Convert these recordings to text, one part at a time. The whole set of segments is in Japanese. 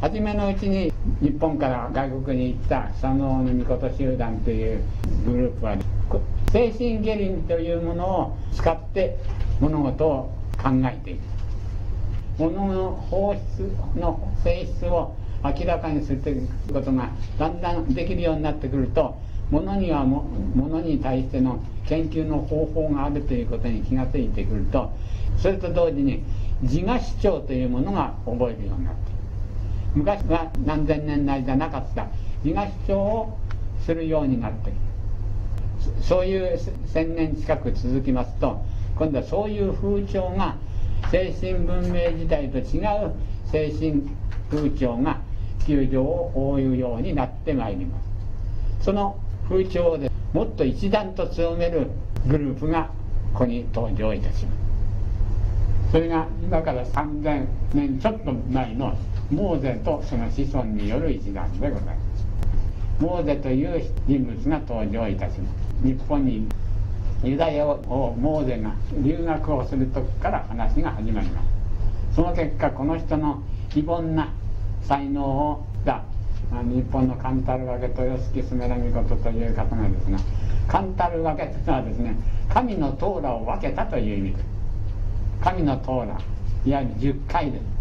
初めのうちに日本から外国に行った佐野の御事集団というグループは精神下輪というものを使って物事を考えている物の放出の性質を明らかにするということがだんだんできるようになってくると物にはも物に対しての研究の方法があるということに気が付いてくるとそれと同時に自我主張というものが覚えるようになって昔は何千年来じゃなかった。自我主張をするようになってそういう千年近く続きますと今度はそういう風潮が精神文明時代と違う精神風潮が地球場を覆うようになってまいります。その風潮でもっと一段と強めるグループがここに登場いたします。それが今から3000年ちょっと前のモーゼとその子孫による一団でございます。モーゼという人物が登場いたします。日本にユダヤをモーゼが留学をする時から話が始まります。その結果この人の非凡な才能をが日本のカンタルワケ豊敷スメラミコトという方がですがカンタルワケというのはですね神のトーラを分けたという意味。です神のトーラいわゆる10回です。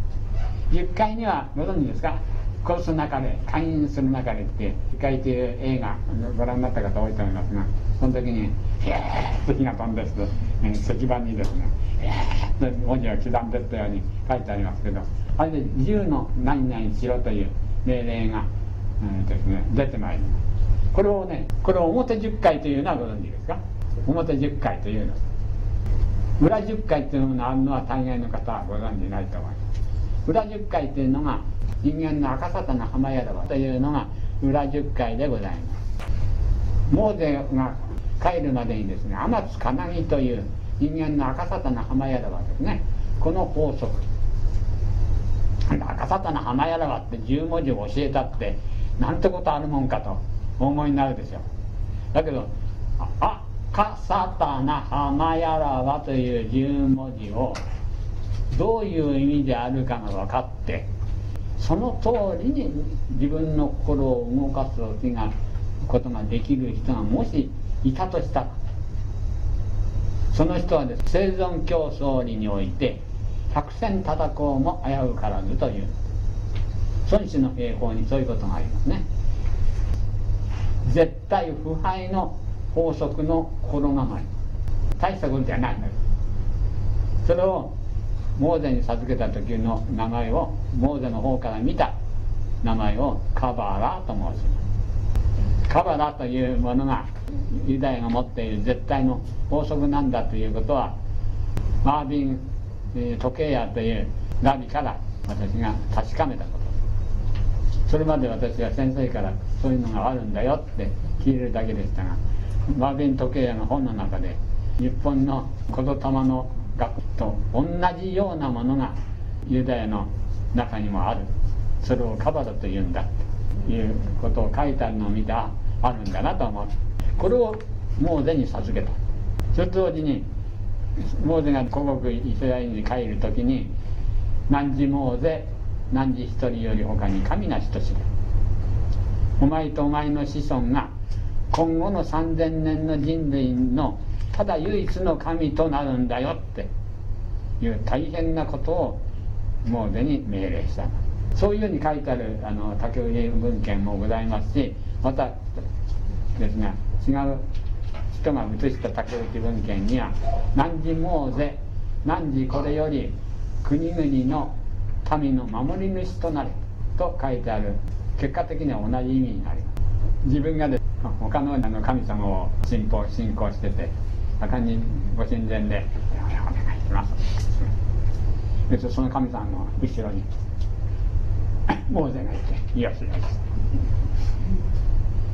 10回にはご存知ですか？殺す中で勧誘する中でって「1回」という映画ご覧になった方多いと思いますがその時に「へえ」と火が飛んでと石板にですね「へえ」と文字を刻んでったように書いてありますけどあれで「10の何々しろ」という命令が、えー、ですね出てまいります。これをねこれを表10回というのはご存知ですか？表10回というの。裏10回というのがあるのは大概の方はご存じないと思います。裏十回というのが人間の赤沙汰の浜宿というのが裏十回でございます。モーゼが帰るまでにですね天津金木という人間の赤沙汰の浜宿はですねこの法則。赤沙汰の浜宿って10文字を教えたってなんてことあるもんかとお思いになるでしょ。うだけど赤沙汰な浜やらはという10文字をどういう意味であるかが分かってその通りに自分の心を動かすことができる人がもしいたとしたらその人はです生存競争において百戦戦こうも危うからずという孫子の兵法にそういうことがありますね。絶対腐敗の法則の心構え大したことじゃないんですそれをモーゼに授けた時の名前をモーゼの方から見た名前をカバラと申します。カバラというものがユダヤが持っている絶対の法則なんだということはマービン、え時計屋というラビから私が確かめたこと。それまで私は先生からそういうのがあるんだよって聞いてるだけでしたがマービン時計屋の本の中で日本の言霊の学と同じようなものがユダヤの中にもある。それをカバダと言うんだということを書いてあるのを見てあるんだなと思う。これをモーゼに授けた。それと同時にモーゼが古国イスラエルに帰る時に何時モーゼ何時一人より他に神なしと知るお前とお前の子孫が今後の3000年の人類のただ唯一の神となるんだよっていう大変なことをモーゼに命令した。そういうふうに書いてあるあの竹内文献もございますしまたですが違う人が写した竹内文献には「何時モーゼ何時これより国々の民の守り主となれ」と書いてある結果的には同じ意味になります。自分がで 他の神様を信仰信仰してて盛んにご神前で「お願いします」でその神さんの後ろに モーゼがいて「よしよし」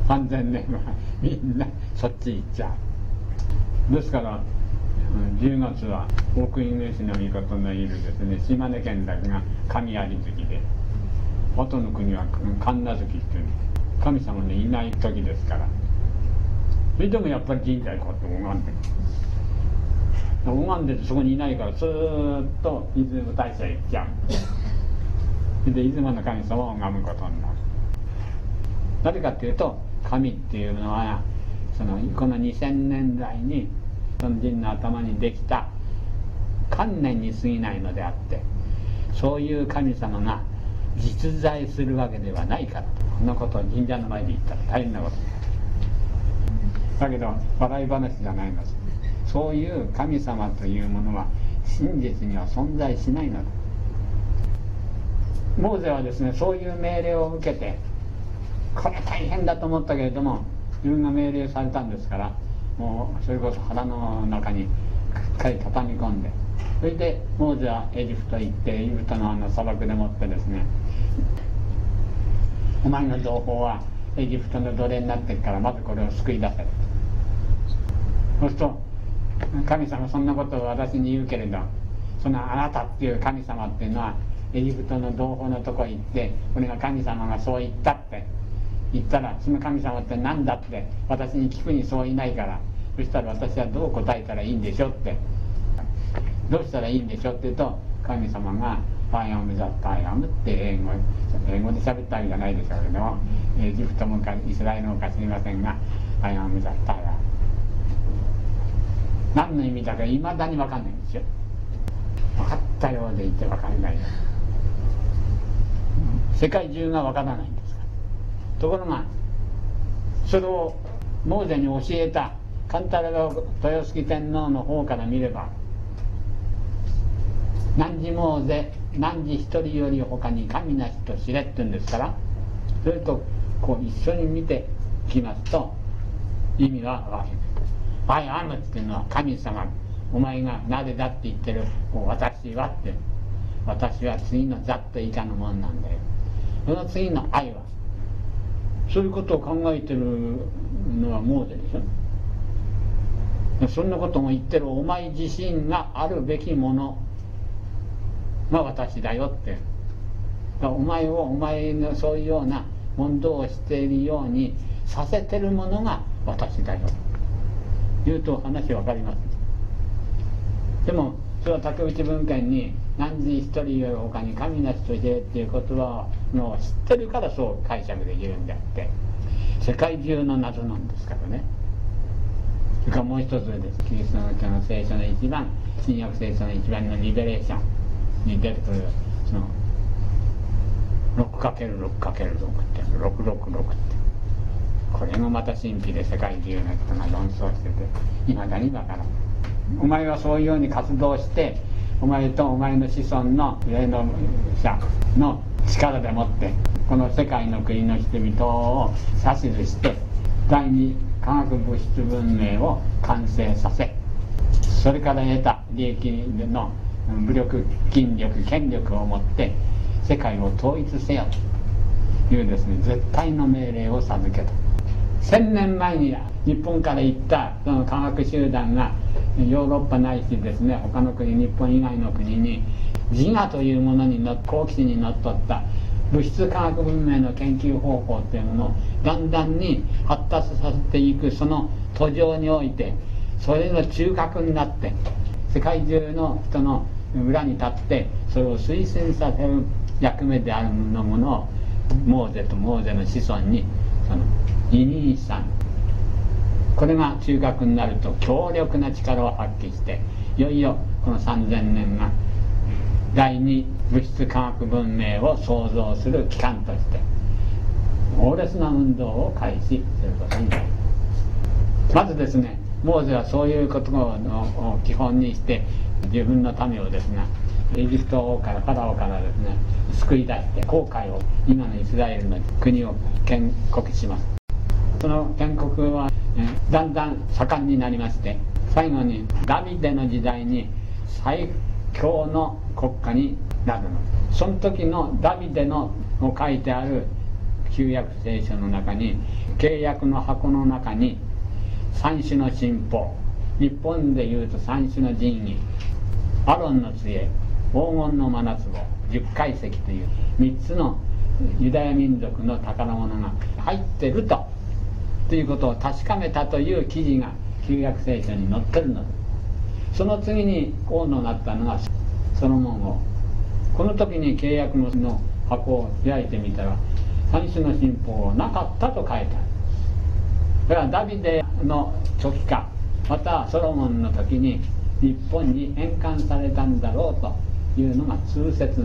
3000年はみんなそっち行っちゃう。ですから10月は奥犬主の御事のいるですね島根県だけが神有月で元の国は神奈月っていうんです。神様のいない時ですから。それでもやっぱり神社行こうと拝んで拝んでてそこにいないからずっと出雲大社行っちゃう。で出雲の神様を拝むことになる。なぜかっていうと神っていうのはそのこの2000年代にその人の頭にできた観念に過ぎないのであってそういう神様が実在するわけではないから。こんなことを神社の前で言ったら大変なことだけど笑い話じゃないの。そういう神様というものは真実には存在しないのだ。モーゼはですねそういう命令を受けてこれ大変だと思ったけれども自分が命令されたんですからもうそれこそ腹の中にしっかり畳み込んでそれでモーゼはエジプト行ってエジプトのあの砂漠でもってですねお前の情報はエジプトの奴隷になってるからまずこれを救い出せ。そうすると神様そんなことを私に言うけれどそのあなたっていう神様っていうのはエジプトの同胞のとこ行ってこれが神様がそう言った。って言ったらその神様って何だって私に聞くにそういないからそしたら私はどう答えたらいいんでしょうって。どうしたらいいんでしょうって言うと神様が「パイアム・ザ・タイアム」って英語英語で喋ったわけじゃないでしょうけどもエジプトもかイスラエルもか知りませんが「パイアム・ザ・タイア。ム」何の意味だかいまだに分かんないんですよ。分かったようでいて分かんない世界中が分からないんです。ところがそれをモーゼに教えたカンタラが豊杉天皇の方から見れば何時モーゼ何時一人より他に神なしと知れって言うんですからそれとこう一緒に見てきますと意味は分かる「I am」っていうのは神様お前がなぜだって言ってる私はって私は次のざっと以下のもんなんだよ。その次の愛はそういうことを考えてるのはモーゼでしょ。そんなことも言ってるお前自身があるべきもの。が私だよって。お前をお前のそういうような問答をしているようにさせてるものが私だよ。言うと話分かります。でもそれは竹内文献に何時一人より他に神なしとしてっていう言葉の知ってるからそう解釈できるんであって。世界中の謎なんですからね。それからもう一つです。キリストの教の聖書の一番新約聖書の一番のリベレーション。に出てくるその 6×6×6 って666って。これもまた神秘で世界中の人が論争してていまだにわからないお前はそういうように活動してお前とお前の子孫の霊能者の力でもってこの世界の国の人々を指図して第二化学物質文明を完成させそれから得た利益の武力筋力権力を持って世界を統一せよというですね絶対の命令を授けた。1000年前に日本から行ったその科学集団がヨーロッパないしですね他の国日本以外の国に自我というものにの好奇心にのっとった物質科学文明の研究方法っていうものをだんだんに発達させていくその途上においてそれの中核になって世界中の人の裏に立ってそれを推進させる役目であるものをモーゼとモーゼの子孫にその二人さん。これが中核になると強力な力を発揮していよいよこの3000年が第二物質科学文明を創造する機関として猛烈な運動を開始することになります。まずですねモーゼはそういうことを基本にして自分の民をですねエジプト王からファラオからですね救い出して航海を今のイスラエルの国を建国します。その建国は、えだんだん盛んになりまして最後にダビデの時代に最強の国家になるの。その時のダビデのを書いてある旧約聖書の中に契約の箱の中に三種の神宝日本でいうと三種の神器。アロンの杖。黄金の真夏棒十階石という。3つのユダヤ民族の宝物が入ってると。ということを確かめたという記事が旧約聖書に載ってるの。ですその次に王のなったのがソロモン王。この時に契約の箱を開いてみたら三種の神宝はなかったと書いてある。だからダビデの時かまたソロモンの時に日本に返還されたんだろうというのが通説。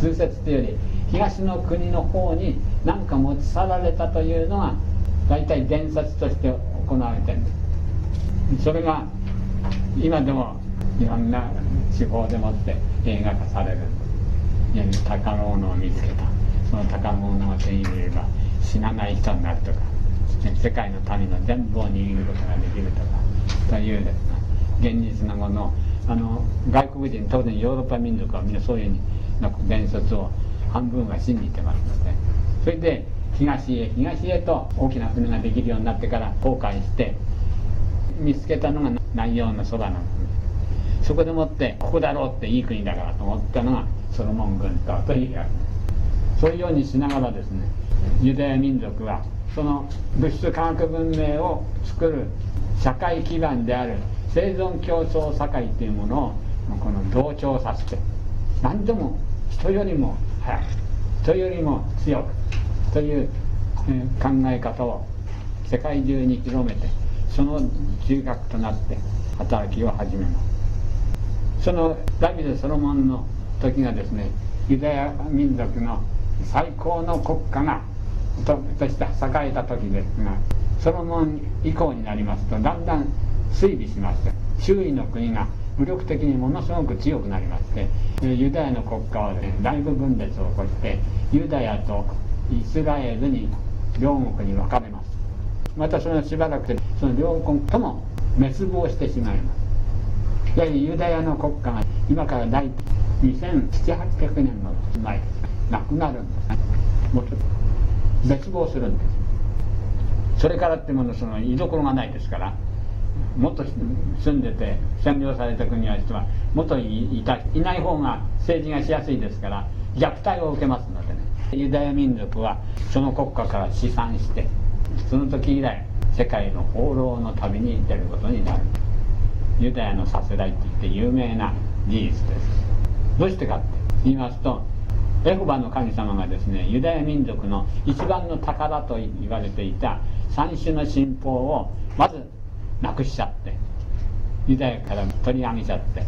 通説というより東の国の方に何か持ち去られたというのが大体伝説として行われてる。それが今でもいろんな地方でもって映画化される。宝物を見つけた。その宝物を手に入れれば死なない人になるとか。世界の民の全部を握ることができるとかという現実なものあの外国人当然ヨーロッパ民族はみんなそういう伝説を半分は信じてますのでそれで東へ東へと大きな船ができるようになってから航海して見つけたのが南洋のそばなんですそこでもってここだろうっていい国だからと思ったのがソロモン軍島というそういうようにしながらですねユダヤ民族はその物質科学文明を作る社会基盤である生存競争社会というものをこの同調させて何でも人よりも早く人よりも強くという、え考え方を世界中に広めてその中核となって働きを始めます。そのダビデ・ソロモンの時がですねユダヤ民族の最高の国家がととして栄えた時ですがソロモン以降になりますとだんだん推理しまして周囲の国が武力的にものすごく強くなりましてユダヤの国家は、ね、大部分裂を起こしてユダヤとイスラエルに両国に分かれます。またそのしばらくでその両国とも滅亡してしまいます。やはりユダヤの国家が今から大体2700800年の前です。なくなるんですもうちょっと。滅亡するんです。それからってものその居所がないですからもっと住んでて占領された国は人はもっといたいない方が政治がしやすいですから虐待を受けますのでね。ユダヤ民族はその国家から試算してその時以来世界の放浪の旅に出ることになる。ユダヤのさせらいって言って有名な事実です。どうしてかって言いますとエホバの神様がですねユダヤ民族の一番の宝と言われていた三種の神宝をまずなくしちゃってユダヤから取り上げちゃって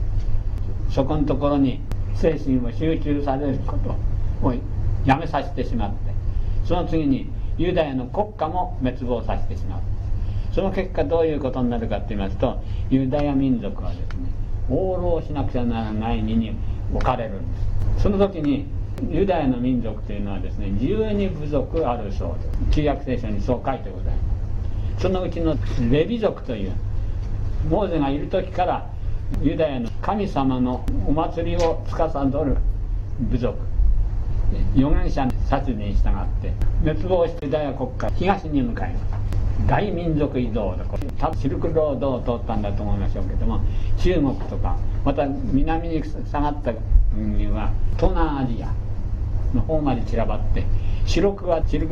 そこのところに精神を集中されることをやめさせてしまってその次にユダヤの国家も滅亡させてしまうその結果どういうことになるかと言いますとユダヤ民族はですね放浪しなくちゃならない身に置かれるんです。その時にユダヤの民族というのはですね12部族あるそうです。旧約聖書にそう書いてございます。そのうちのレビ族というモーゼがいる時からユダヤの神様のお祭りを司る部族預言者の殺人に従って滅亡してユダヤ国家東に向かいます。大民族移動でシルクロードを通ったんだと思いましょうけども中国とかまた南に下がった国は東南アジア。の方まで散らばって四六は四六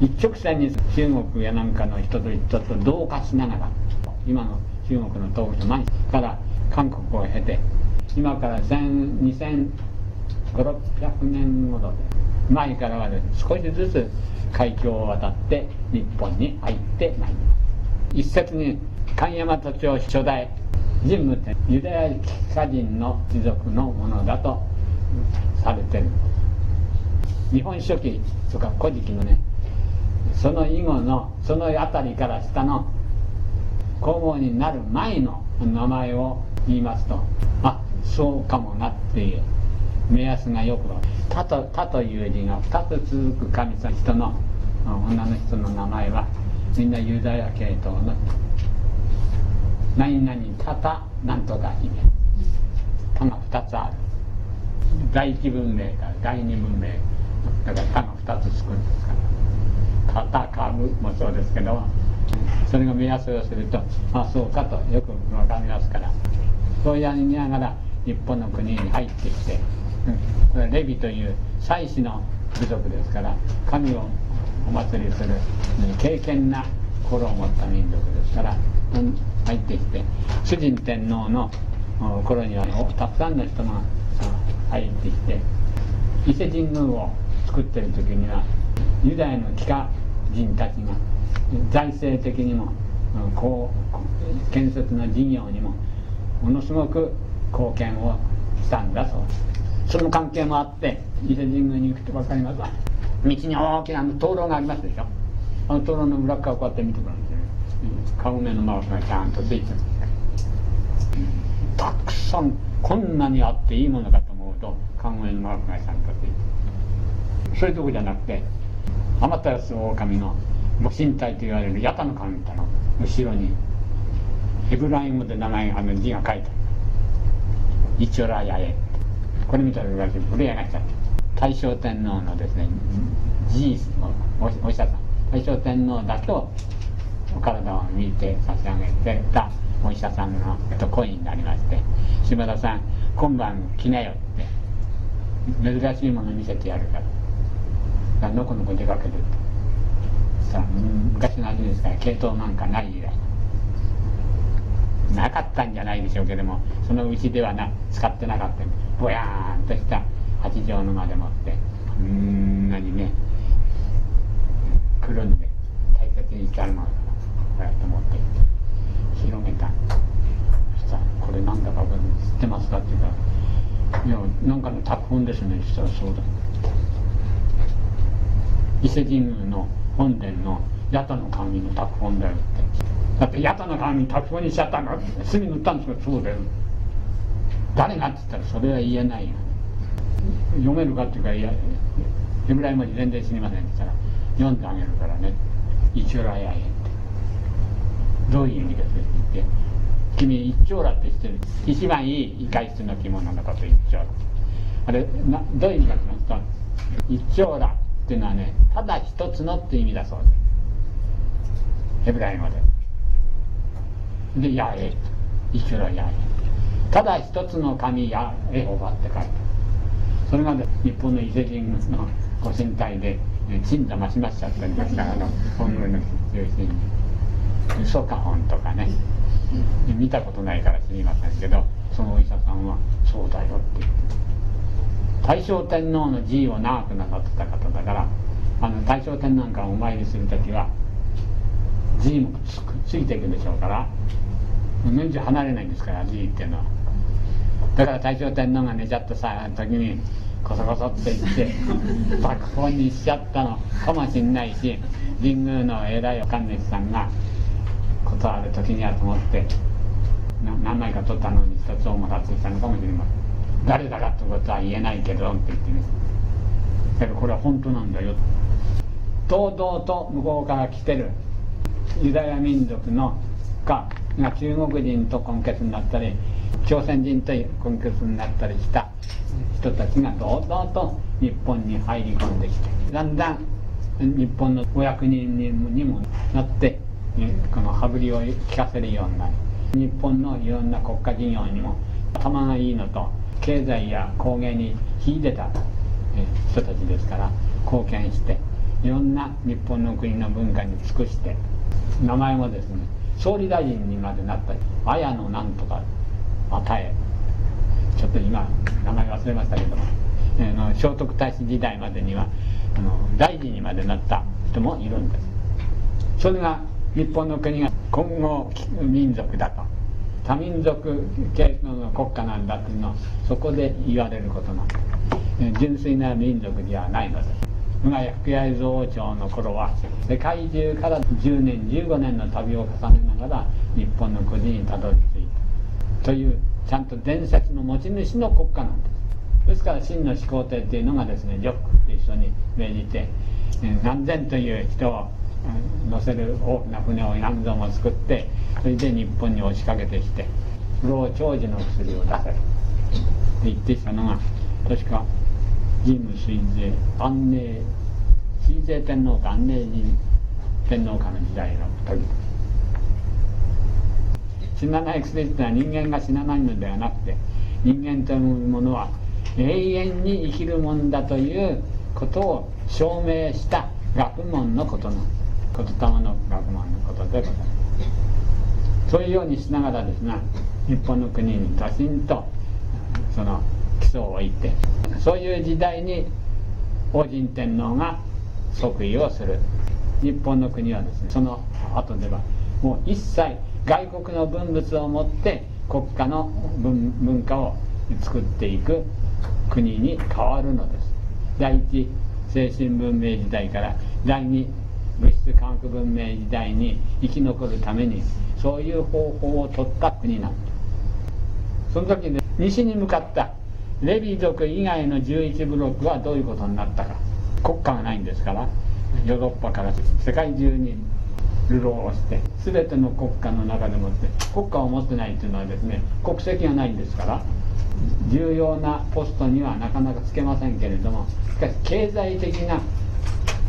一直線に中国やなんかの人と人と同化しながら今の中国の東部前から韓国を経て今から2500年頃で前からは、少しずつ海峡を渡って日本に入ってまいります。一説に神山都町初代人物ユダヤキカ人の貴族のものだとされてる。日本書紀とか古事記のねその以後のその辺りから下の皇后になる前の名前を言いますとあそうかもなっていう目安がよく他と他という字が2つ続く神様人の女の人の名前はみんなユダヤ系統の何々たたなんとか姫。他が2つある。第一文明から第二文明。だから他が2つつくんですから。たたかぶもそうですけどそれが目安をするとあそうかとよく分かりますから。そうやりながら日本の国に入ってきて、これレビという祭祀の部族ですから神をお祭りする敬虔な心を持った民族ですからうん入ってきて主人天皇の頃にはたくさんの人が入ってきて伊勢神宮を作ってる時にはユダヤの帰化人たちが財政的にもこう建設の事業にもものすごく貢献をしたんだそうです。その関係もあって伊勢神宮に行くと分かります道に大きな灯籠がありますでしょ。あの灯籠の裏側こうやって見てくるんですよカゴメのマークがちゃんとついてる。たくさんこんなにあっていいものかと思うとカゴメのマークがちゃんとついてる。そういうとこじゃなくて天照狼のご神体と言われる八田の神との後ろにヘブライムで名前あの字が書いてある「イチョラヤエ」これ見たら私震え上がっちゃって大正天皇のですねじおお医者さん。大正天皇だとお体を見て差し上げてたお医者さんのと恋になりまして「島田さん今晩来なよ」って珍しいもの見せてやるから。のこのこ出かけるさ昔の味ですから系統なんかない以来なかったんじゃないでしょうけどもそのうちではな使ってなかったぼやーんとした八畳の間でもってうんなにねくるんで大切にしてあるものだこうやって持って広げたそしたら「これなんだか知ってますか?」って言ったら「いやなんかの拓本ですね」そしたら「そうだ」伊勢神宮の本殿の八田の神の拓本だよって。だって八田の神拓本にしちゃったの墨塗ったんですかそうだよ。誰がって言ったらそれは言えないよ読めるかっていうかいやヘブライ文字全然知りませんって言ったら読んであげるからね。一応らやえって。どういう意味ですって言って君一丁羅って知ってる。一番いい外出の着物のこと一丁羅あれなどういう意味かと言いますと一丁羅。っていうのはねただ一つのって意味だそうです。ヘブライ語で。で「やえ」一丁羅やえただ一つの神やエホバって書いてそれが、ね、日本の伊勢神宮のご神体で鎮座ましましちゃったんですからあの本宮の中心に嘘か本とかね。見たことないから知りませんけどそのお医者さんは「そうだよ」って言って。大正天皇の辞意を長くなさってた方だからあの大正天皇からお参りする時は辞意もつついていくでしょうから年中離れないんですから辞意っていうのは。だから大正天皇が寝ちゃったさ時にこそこそって言って 爆破にしちゃったのかもしんないし神宮の偉いお神主さんがことある時にはと思って何枚か取ったのに一つをもらってきたのかもしれません誰だかってことは言えないけどって言ってねけどこれは本当なんだよ。堂々と向こうから来てる。ユダヤ民族のかが中国人と根血になったり朝鮮人と根血になったりした人たちが堂々と日本に入り込んできてだんだん日本のお役人にもなってこの羽振りを聞かせるようになり日本のいろんな国家事業にも頭がいいのと経済や工芸に秀でた人たちですから貢献していろんな日本の国の文化に尽くして名前もですね総理大臣にまでなった綾野なんとか与えちょっと今名前忘れましたけども、えー、の聖徳太子時代までにはあの大臣にまでなった人もいるんです。それが日本の国が今後民族だと。多民族系の国家なんだっていうのをそこで言われることなんです純粋な民族ではないのです今や福谷蔵王朝の頃は世界中から10年15年の旅を重ねながら日本の国にたどり着いた。というちゃんと伝説の持ち主の国家なんですですから真の始皇帝っていうのがですねジョックと一緒に命じて何千という人を乗せる大きな船を何度も作ってそれで日本に押しかけてきて不老長寿の薬を出せって言ってきたのが確か神武水税安寧水税天皇か安寧神天皇かの時代の時。死なない薬ってのは人間が死なないのではなくて人間というものは永遠に生きるもんだということを証明した学問のことの。言霊の学問のことでございますそういうようにしながらですね日本の国にドシンとその基礎を置いてそういう時代に王神天皇が即位をする日本の国はですねその後ではもう一切外国の文物を持って国家の文文化を作っていく国に変わるのです第一精神文明時代から第二物質科学文明時代に生き残るためにそういう方法を取った国なんですその時に西に向かったレビ族以外の11ブロックはどういうことになったか。国家がないんですからヨーロッパから世界中に流浪をして全ての国家の中でもって国家を持ってないというのはですね国籍がないんですから重要なポストにはなかなかつけませんけれどもしかし経済的な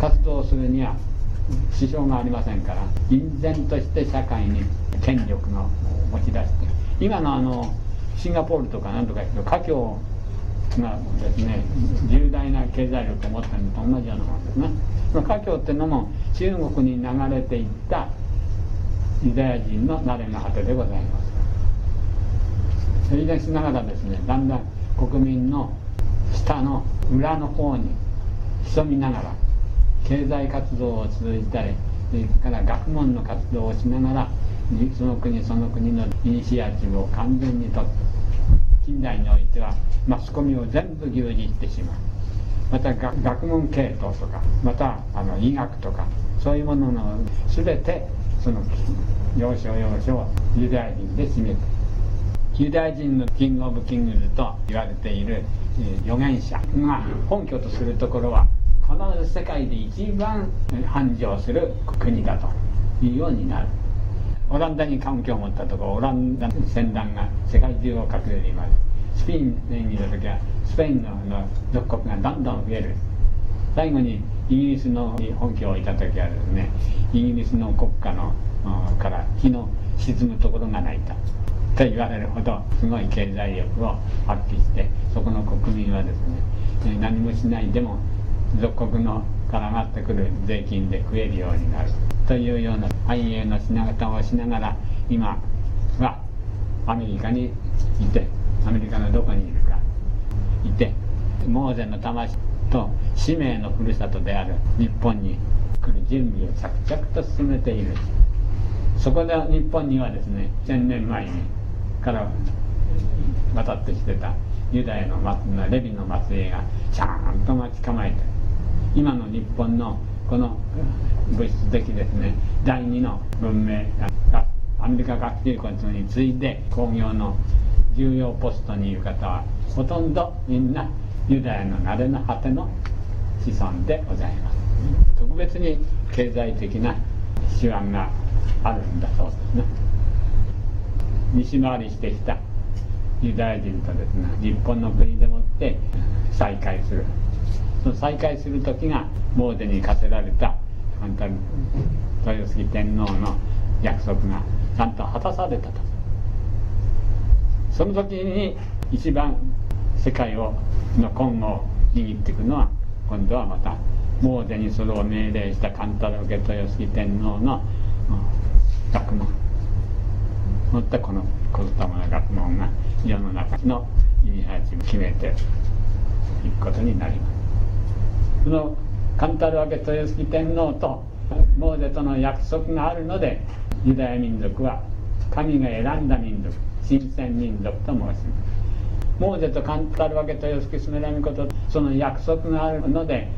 活動をするには支障がありませんから隠然として社会に権力が持ち出して今のあのシンガポールとかなんとか華僑がですね重大な経済力を持ってるのと同じようなものですね華僑っていうのも中国に流れていったユダヤ人の慣れの果てでございます。それでしながらですねだんだん国民の下の裏の方に潜みながら経済活動を通じたりそれから学問の活動をしながらその国その国のイニシアチブを完全にとって近代においてはマスコミを全部牛耳ってしまう。また学問系統とかまたあの医学とかそういうものの全てその要所要所をユダヤ人で占めてユダヤ人の King of Kings と言われている預言者が本拠とするところは必ず世界で一番繁盛する国だというようになる。オランダに関係を持ったところオランダの船団が世界中を隠れていますスペインにいた時はスペインの属国がどんどん増える。最後にイギリスの本拠を置いた時はですねイギリスの国家のから日の沈むところがないと。と言われるほどすごい経済力を発揮してそこの国民はですね何もしない。でも属国のからがってくる税金で食えるようになるというような繁栄の品形をしながら今はアメリカにいてアメリカのどこにいるかいてモーゼの魂と使命のふるさとである日本に来る準備を着々と進めている。そこで日本にはですね1000年前にから渡ってきてたユダヤのレビの末裔がちゃんと待ち構えてる。今の日本のこの物質的ですね第二の文明がアメリカ学習校に次いで工業の重要ポストにいる方はほとんどみんなユダヤの慣れの果ての子孫でございます。特別に経済的な手腕があるんだそうですね。西回りしてきたユダヤ人とですね日本の国でもって再会する。その再会する時がモーデに課せられた豊杉天皇の約束がちゃんと果たされたとその時に一番世界をの今後を握っていくのは今度はまたモーデにそれを命令したカンタロゲ豊杉天皇の学問。持ったこの小玉の学問が世の中のイニシアチブ決めていくことになります。そのカンタルワケ豊杉天皇とモーゼとの約束があるのでユダヤ民族は神が選んだ民族新鮮民族と申します。モーゼとカンタルワケ豊杉スメラミコとその約束があるので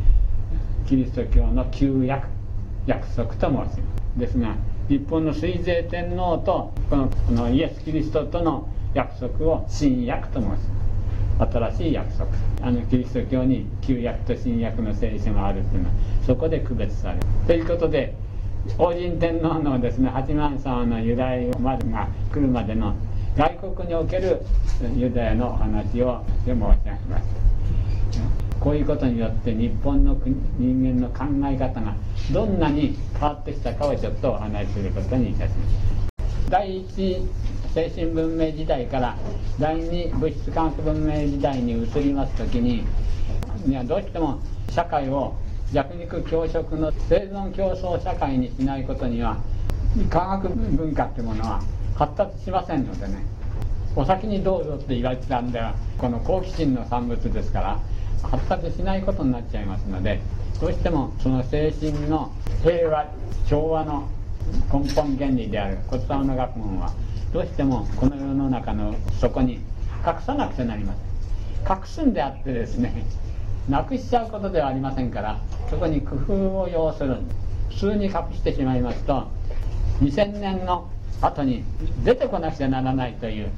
キリスト教の旧約約束と申します。ですが日本の水税天皇とこのこのイエス・キリストとの約束を新約と申します。新しい約束。あのキリスト教に旧約と新約の聖書があるっていうのはそこで区別される。ということで王神天皇のですね八幡様の由来までが来るまでの外国におけるユダヤの話を申し上げましたこういうことによって日本の人間の考え方がどんなに変わってきたかをちょっとお話しすることにいたします。第一精神文明時代から第二物質科学文明時代に移ります時にいやどうしても社会を弱肉強食の生存競争社会にしないことには科学文化っていうものは発達しませんのでね。お先にどうぞって言われてたんではこの好奇心の産物ですから発達しないことになっちゃいますのでどうしてもその精神の平和調和の根本原理である骨盤の学問はどうしてもこの世の中の底に隠さなくてなりません隠すんであってですねなくしちゃうことではありませんからそこに工夫を要する普通に隠してしまいますと2000年の後に出てこなくちゃならないという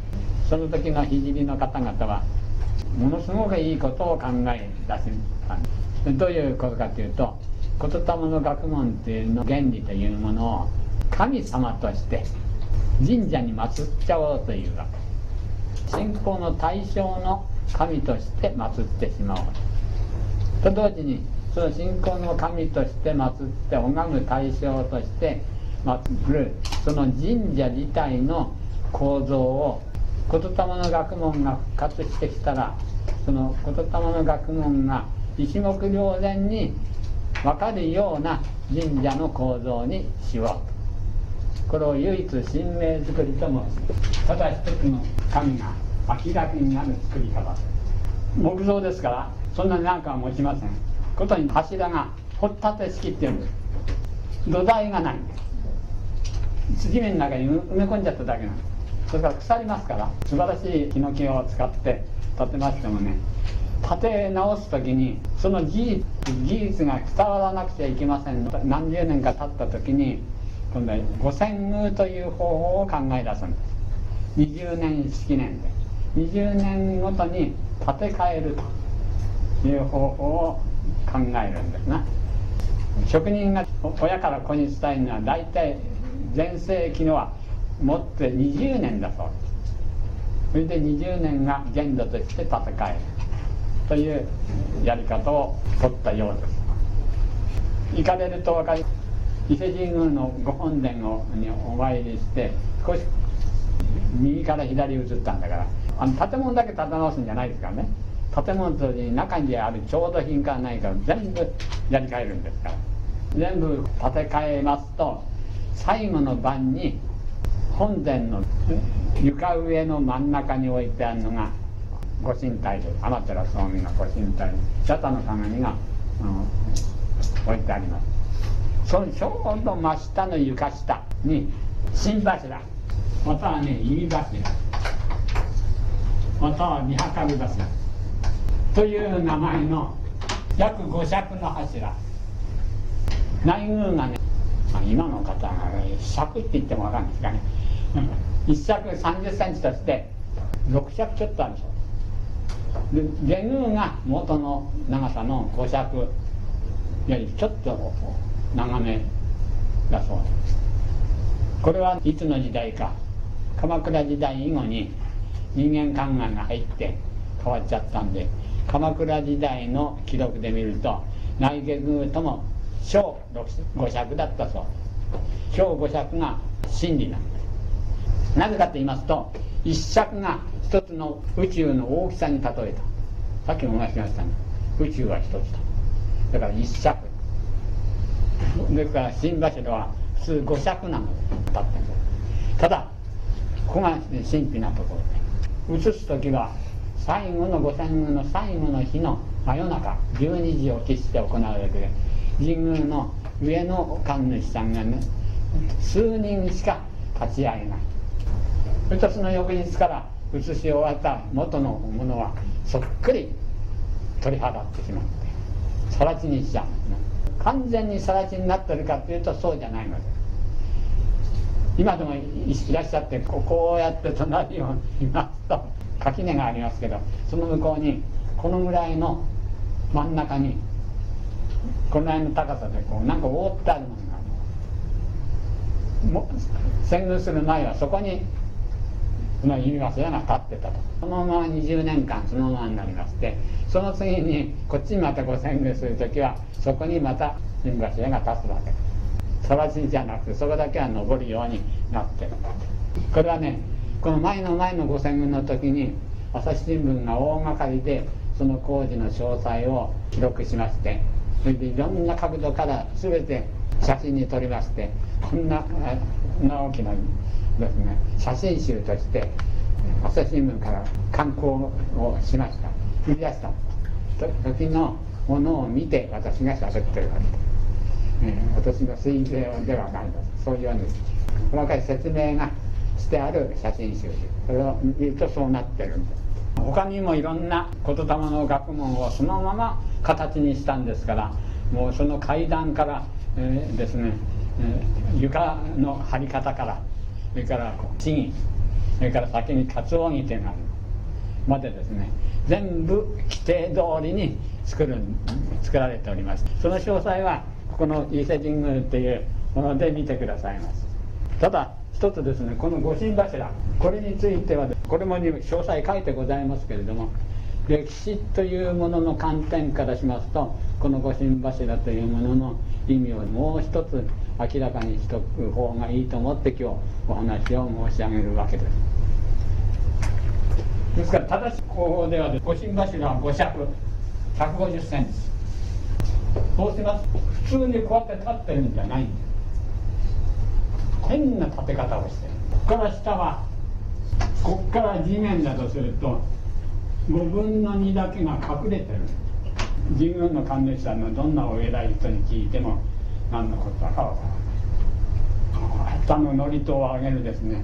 その時の聖の方々はものすごくいいことを考え出したんです。どういうことかというと言霊の学問っていうの原理というものを神様として神社に祀っちゃおうという。わけ信仰の対象の神として祀ってしまおうと同時にその信仰の神として祀って拝む対象として祀る。その神社自体の構造を言霊の学問が復活してきたらその言霊の学問が一目瞭然に分かるような神社の構造にしようと。これを唯一神明作りと申すただ一つの神が明らかになる作り方。木造ですからそんなになんかは持ちませんことに柱が掘ったて式っていうんです土台がない。んです地面の中に埋め込んじゃっただけなんです。それから腐りますから素晴らしいヒノキを使って建てましてもね。建て直す時にその技術技術が伝わらなくちゃいけません。何十年か経った時に今度は五千宮という方法を考え出すんです。20年式年で。20年ごとに建て替えるという方法を考えるんですな。職人が親から子に伝えるのは大体全盛期のは持って20年だそうです。それで20年が限度として建て替えるというやり方を取ったようです。行かれると分かり伊勢神宮の御本殿をにお参りして少し右から左移ったんだからあの建物だけ建て直すんじゃないですからね。建物と中にある調度品かないから全部やり替えるんですから。全部建て替えますと最後の晩に本殿の床上の真ん中に置いてあるのがご神体で天照総務がご神体八田の鏡が、うん、置いてあります。そのちょうど真下の床下に新柱またはね指柱または見計る柱という名前の約5尺の柱。内宮がね今の方が尺って言っても分かんないですかね。1尺3 0センチとして6尺ちょっとあるそうで下宮が元の長さの5尺よりちょっと長めだそうです。これはいつの時代か。鎌倉時代以後に人間考えが入って変わっちゃったんで鎌倉時代の記録で見ると内下宮とも小5尺だったそう。です小5尺が真理なんです。なぜかと言いますと一尺が一つの宇宙の大きさに例えた。さっきも申しましたが宇宙は一つとだから一尺。ですから新柱は普通5尺なの立ってるただここが、神秘なところで移す時は最後の御三宮の最後の日の真夜中12時を期して行われて神宮の上の神主さんがね数人しか立ち会えない。そしてその翌日から移し終わった元のものはそっくり取り払ってしまって更地にしちゃうんですね。完全に更地になってるかというとそうじゃないのです今でもいらっしゃってこうやって隣を見ますと垣根がありますけどその向こうにこのぐらいの真ん中にこのぐらいの高さでこうなんか覆ってあるものがも遷宮する前はそこにの指柱が立ってたと。そのまま20年間そのままになりましてその次にこっちにまたご遷宮する時はそこにまた指柱が立つわけ。ですそらしじゃなくてそこだけは登るようになってる。これはねこの前の前のご遷宮の時に朝日新聞が大掛かりでその工事の詳細を記録しましてそれでいろんな角度から全て写真に撮りましてこんな大きなですね写真集として朝日新聞から観光をしました。売り出した。時のものを見て私が喋ってるわけ。です、え、私の推定ではないです。そういうように細かい説明がしてある写真集。それを見るとそうなってるんです。他にもいろんな言霊の学問をそのまま形にしたんですからもうその階段から、えー、ですね、えー、床の張り方からそれから地儀それから先にカツオギ手があるまでですね全部規定通りに作る作られております。その詳細はここの伊勢神宮っていうもので見てくださいます。ただ一つですねこの御神柱これについてはこれも詳細書いてございますけれども歴史というものの観点からしますとこの御神柱というものの意味をもう一つ明らかにしとく方がいいと思って今日お話を申し上げるわけです。ですから正しい方法では御神柱は5尺150センチ。そうします。普通にこうやって立ってるんじゃないんです変な立て方をしてる。ここから下はここから地面だとすると5分の2だけが隠れてる。神宮の関連者のどんなお偉い人に聞いても何のことだかわからない下の祝詞を上げるですね。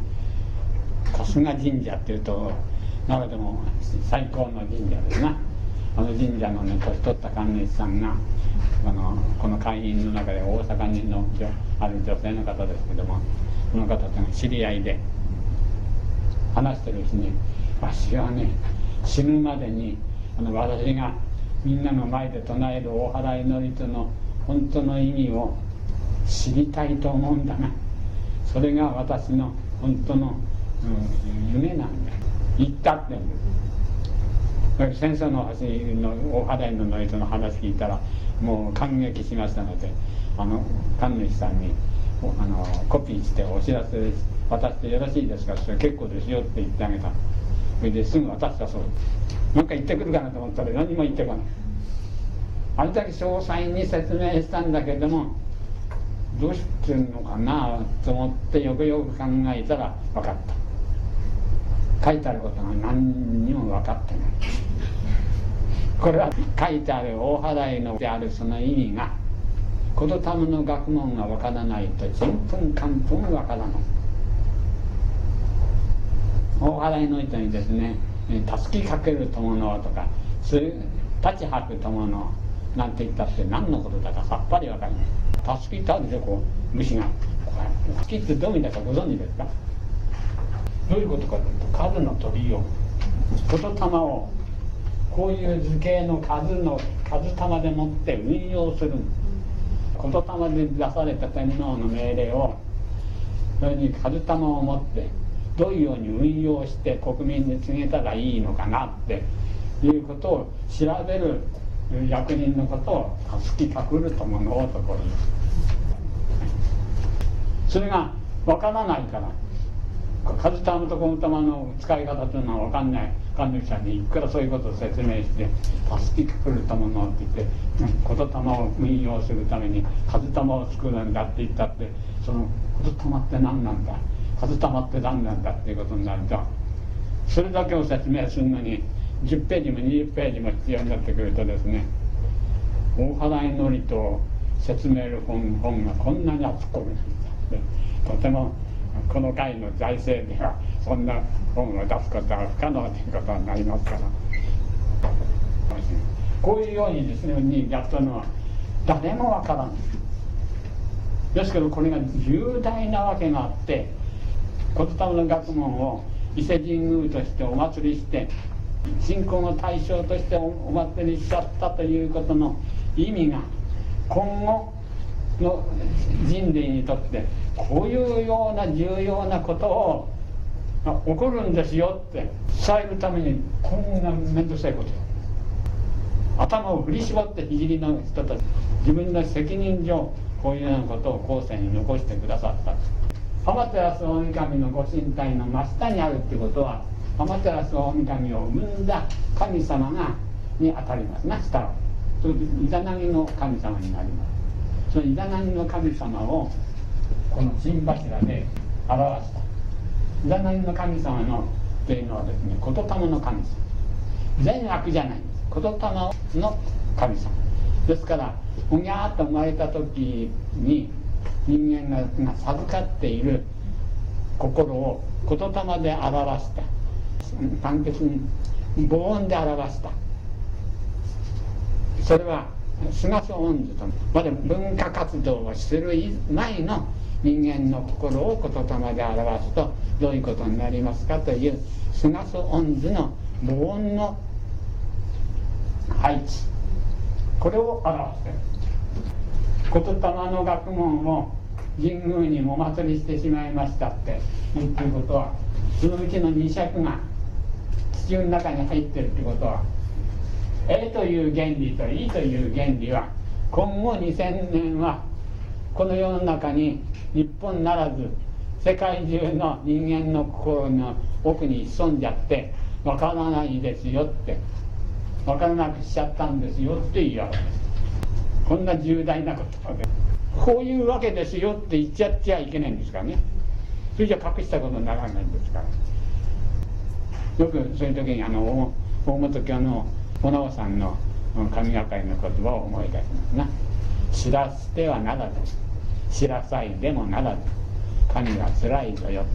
春日神社っていうと中でも最高の神社ですな。あの神社のね年取った関連さんがあのこの会員の中で大阪にのある女性の方ですけどもその方との知り合いで話してるうちにわしはね死ぬまでにあの私がみんなの前で唱える大払いのりとの本当の意味を知りたいと思うんだな。それが私の本当の、うん、夢なんだ。言ったって先生の橋の大払いのノイズの話聞いたらもう感激しましたのであの神主さんにあのコピーしてお知らせです渡してよろしいですか？それ結構ですよって言ってあげた。それですぐ渡したそう。なんか言ってくるかなと思ったら何も言ってこない。あれだけ詳細に説明したんだけどもどうしてるのかなと思ってよくよく考えたら分かった。書いてあることが何にも分かってない。これは書いてある大払いのであるその意味がこのための学問が分からないとちんぷんかんぷん分からない。大払いの人にですね「たすきかける友の」とか「立ち吐く友の」なんて言ったって何のことだかさっぱり分からない。たすきってあるでしょこう虫がたすきってどういう意味だかご存知ですか？どういうことかというと数の鳥を言霊をこういう図形の数の数玉でもって運用する言霊で出された天皇の命令をそれに数玉を持ってどういうように運用して国民に告げたらいいのかなっていうことを調べる役人のことを「たすきかくるとものとこうそれが分からないから数玉と小玉の使い方というのは分かんない。神主さんにいくらそういうことを説明して「たすきかくるともの」って言って言霊を運用するために数玉を作るんだって言ったってその言霊って何なんだ？数玉って何なんだっていうことになるとそれだけを説明するのに10ページも20ページも必要になってくるとですね大払いのりと説明る本本がこんなに厚くとてもこの会の財政ではそんな本を出すことは不可能ということになりますから。こういうようにですねやったのは誰もわからない。ですけどこれが重大なわけがあって言霊の学問を伊勢神宮としてお祭りして信仰の対象としてお祭りしちゃったということの意味が今後の人類にとってこういうような重要なことを起こるんですよって伝えるためにこんな面倒くさいこと頭を振り絞って聖の人たち。自分の責任上こういうようなことを後世に残してくださった。天照大神のご神体の真下にあるってことは天照大神を生んだ神様がに当たります。な下はそれでイザナギの神様になります。そのイザナギの神様をこの新柱で表した。イザナギの神様のっていうのはですね言霊の神様。善悪じゃない。んです言霊の神様ですからおぎゃーっと生まれた時に人間が授かっている心を言霊で表した。簡潔に母音で表した。それは菅総恩図とまだ文化活動をする前の人間の心を言霊で表すとどういうことになりますかという菅総恩図の母音の配置。これを表してる言霊の学問を神宮にお祭りしてしまいましたって言ってることはそのうちの2尺が地球の中に入ってるってことは A という原理と E という原理は今後2000年はこの世の中に日本ならず世界中の人間の心の奥に潜んじゃってわからないですよって分からなくしちゃったんですよって言いわけですこんな重大なことでこういうわけですよって言っちゃっちゃいけないんですからね。それじゃ隠したことにならないんですから。よくそういう時にあの大本家のお直さんの神がかりの言葉を思い出しますな。知らせてはならず知らさいでもならず神がつらいぞよ。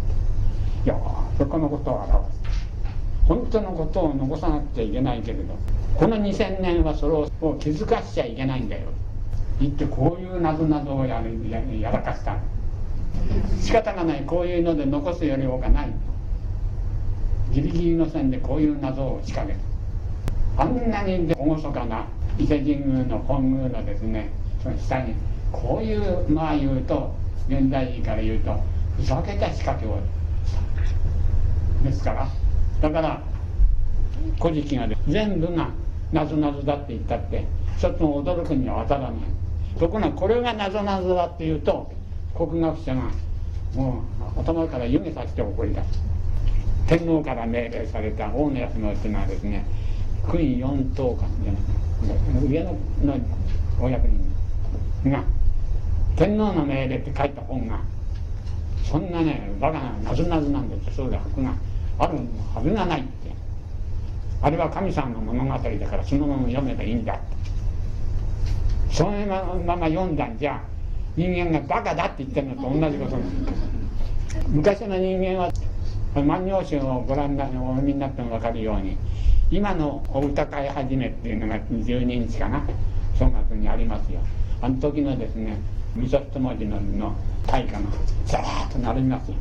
いやそこのことを表す。本当のことを残さなくちゃいけないけれどこの2000年はそれを気づかしちゃいけないんだよ。言ってこういうなぞなぞをやややらかした。仕方がない。こういうので残すよりようがない。ギリギリの線でこういう謎を仕掛けた。あんなに厳かな伊勢神宮の本宮のですねその下にこういうまあ言うと現代人から言うとふざけた仕掛けをですからだから「古事記」が全部がなぞなぞだって言ったって一つも驚くには当たらない。ところがこれがなぞなぞだっていうと国学者がもう頭から湯気させて怒り出す。天皇から命令された大野康之っていうのはですね勲位四等間じゃない上ののお役人が天皇の命令って書いた本がそんなねバカななぞなぞなんですそうで白があるはずがないって。あれは神さんの物語だからそのまま読めばいいんだって。そのまま読んだんじゃ人間がバカだって言ってるのと同じことなんだ昔の人間は「万葉集」をご覧になお読みになっても分かるように今のお歌会始めっていうのが12日かな正月にありますよ。あの時のですねみそ一文字のの大歌がザーッと並びますよ。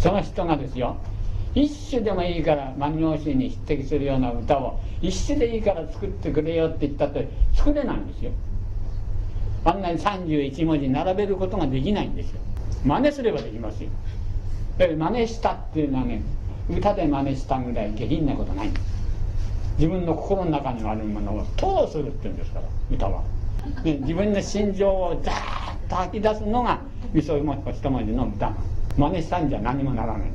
その人がですよ一首でもいいから万葉集に匹敵するような歌を一首でいいから作ってくれよって言ったって作れないんですよ。あんなに31文字並べることができないんですよ。真似すればできますよ。真似したっていうのはね歌で真似したぐらい下品なことない自分の心の中にあるものを通するっていうんですから歌は。で自分の心情をザーッと吐き出すのがみそ一文字の歌。真似したんじゃ何もならない。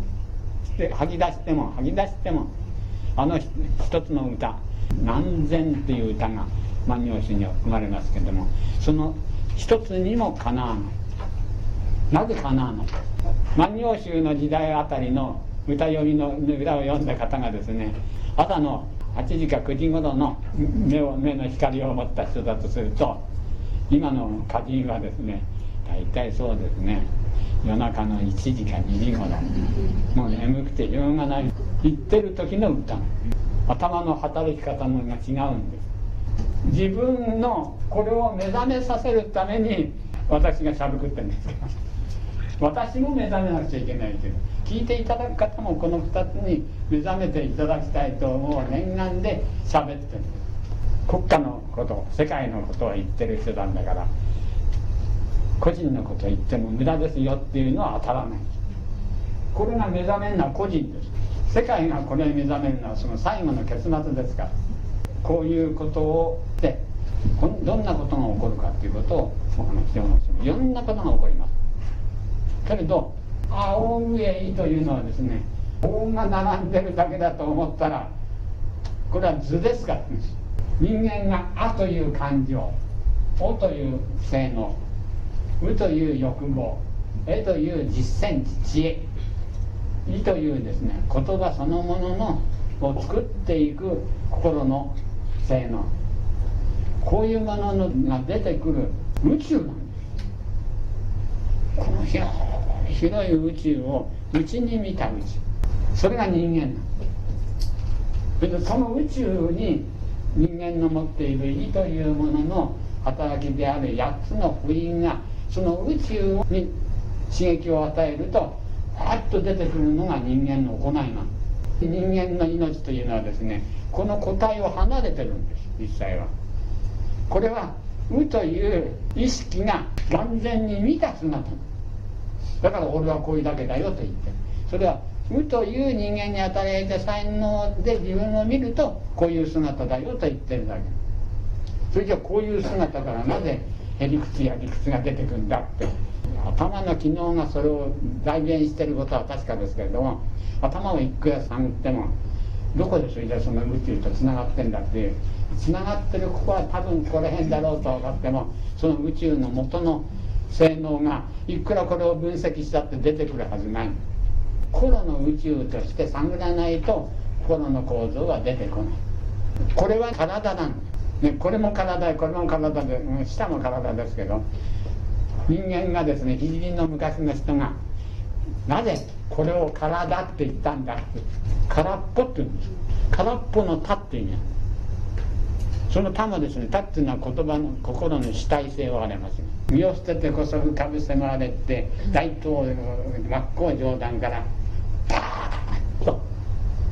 で吐き出しても吐き出してもあの一つの歌「何千」という歌が万葉集には生まれますけれどもその一つにもかなわない。なぜかなわない？万葉集の時代あたりの歌読みの歌を読んだ方がですね朝の8時か9時頃の目を目の光を持った人だとすると今の歌人はですね大体そうですね夜中の1時か2時頃もう眠くてしょうがない言ってる時の歌。頭の働き方のが違うんです。自分のこれを目覚めさせるために私がしゃべくってんですけど。私も目覚めなくちゃいけないけど聞いていただく方もこの2つに目覚めていただきたいと思う念願でしゃべってる。国家のこと世界のことを言ってる人なんだから個人のことを言っても無駄ですよっていうのは当たらない。これが目覚めるのは個人です。世界がこれに目覚めるのはその最後の結末ですから。こういうことをでどんなことが起こるかっていうことをお話ししますいろんなことが起こります。けれど青上というのはですね棒が並んでるだけだと思ったらこれは図ですから人間が「あ」という感情「お」という性能「う」という欲望「え」という実践知恵意というですね言葉そのもののを作っていく心の性能。こういうもののが出てくる宇宙なんです。この広い広い宇宙を内に見た宇宙。それが人間なんでその宇宙に人間の持っている意というものの働きである8つの福音がその宇宙に刺激を与えるとパッと出てくるのが人間の行いなんです人間の命というのはですねこの個体を離れてるんです実際は。これは「無」という意識が完全に見た姿だから俺はこういうだけだよと言って。それは無という人間に与えられた才能で自分を見るとこういう姿だよと言ってるだけ。それじゃこういう姿からなぜへりくつや理屈が出てくるんだって。頭の機能がそれを代弁してることは確かですけれども頭をいくら探ってもどこでそれでその宇宙とつながってんだって。いうつながってるここは多分ここら辺だろうと分かってもその宇宙の元の性能がいくらこれを分析したって出てくるはずない心の宇宙として探らないと心の構造は出てこない。これは体なん。ね、これも体でこれも体で舌も体ですけど人間がですね肘の昔の人がなぜこれを体って言ったんだって空っぽって言うんです。空っぽの「他」っていう意味。その「他」もですね「他」っていうのは言葉の心の主体性を表ます。身を捨ててこそ浮かぶ迫られて大東真っ向上段からパーッと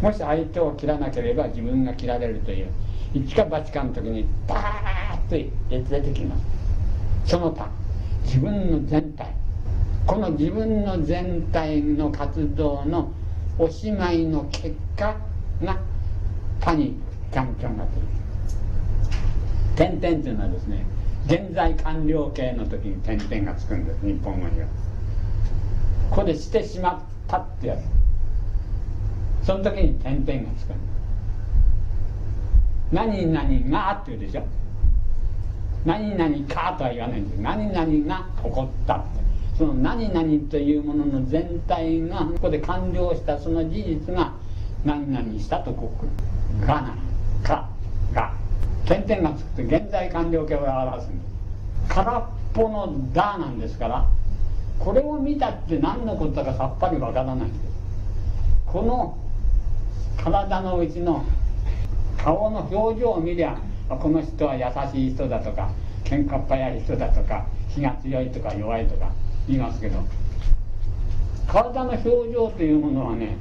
もし相手を切らなければ自分が切られるという一か八かの時にパーッと出てきます。その他自分の全体。この自分の全体の活動のおしまいの結果が他に環境が出る。点々というのはですね現在完了形の時に点々がつくんです日本語には。ここでしてしまったってやつ。その時に点々がつくんです何々がって言うでしょ。何々かとは言わないんです。何々が起こったって。その何々というものの全体がここで完了したその事実が何々したとこう来るがなかが点々がつくと現在完了形を表すんです空っぽの「だ」なんですからこれを見たって何のことだかさっぱりわからないんです。この体のうちの顔の表情を見りゃこの人は優しい人だとか喧嘩っ早い人だとか気が強いとか弱いとか言いますけど体の表情というものはね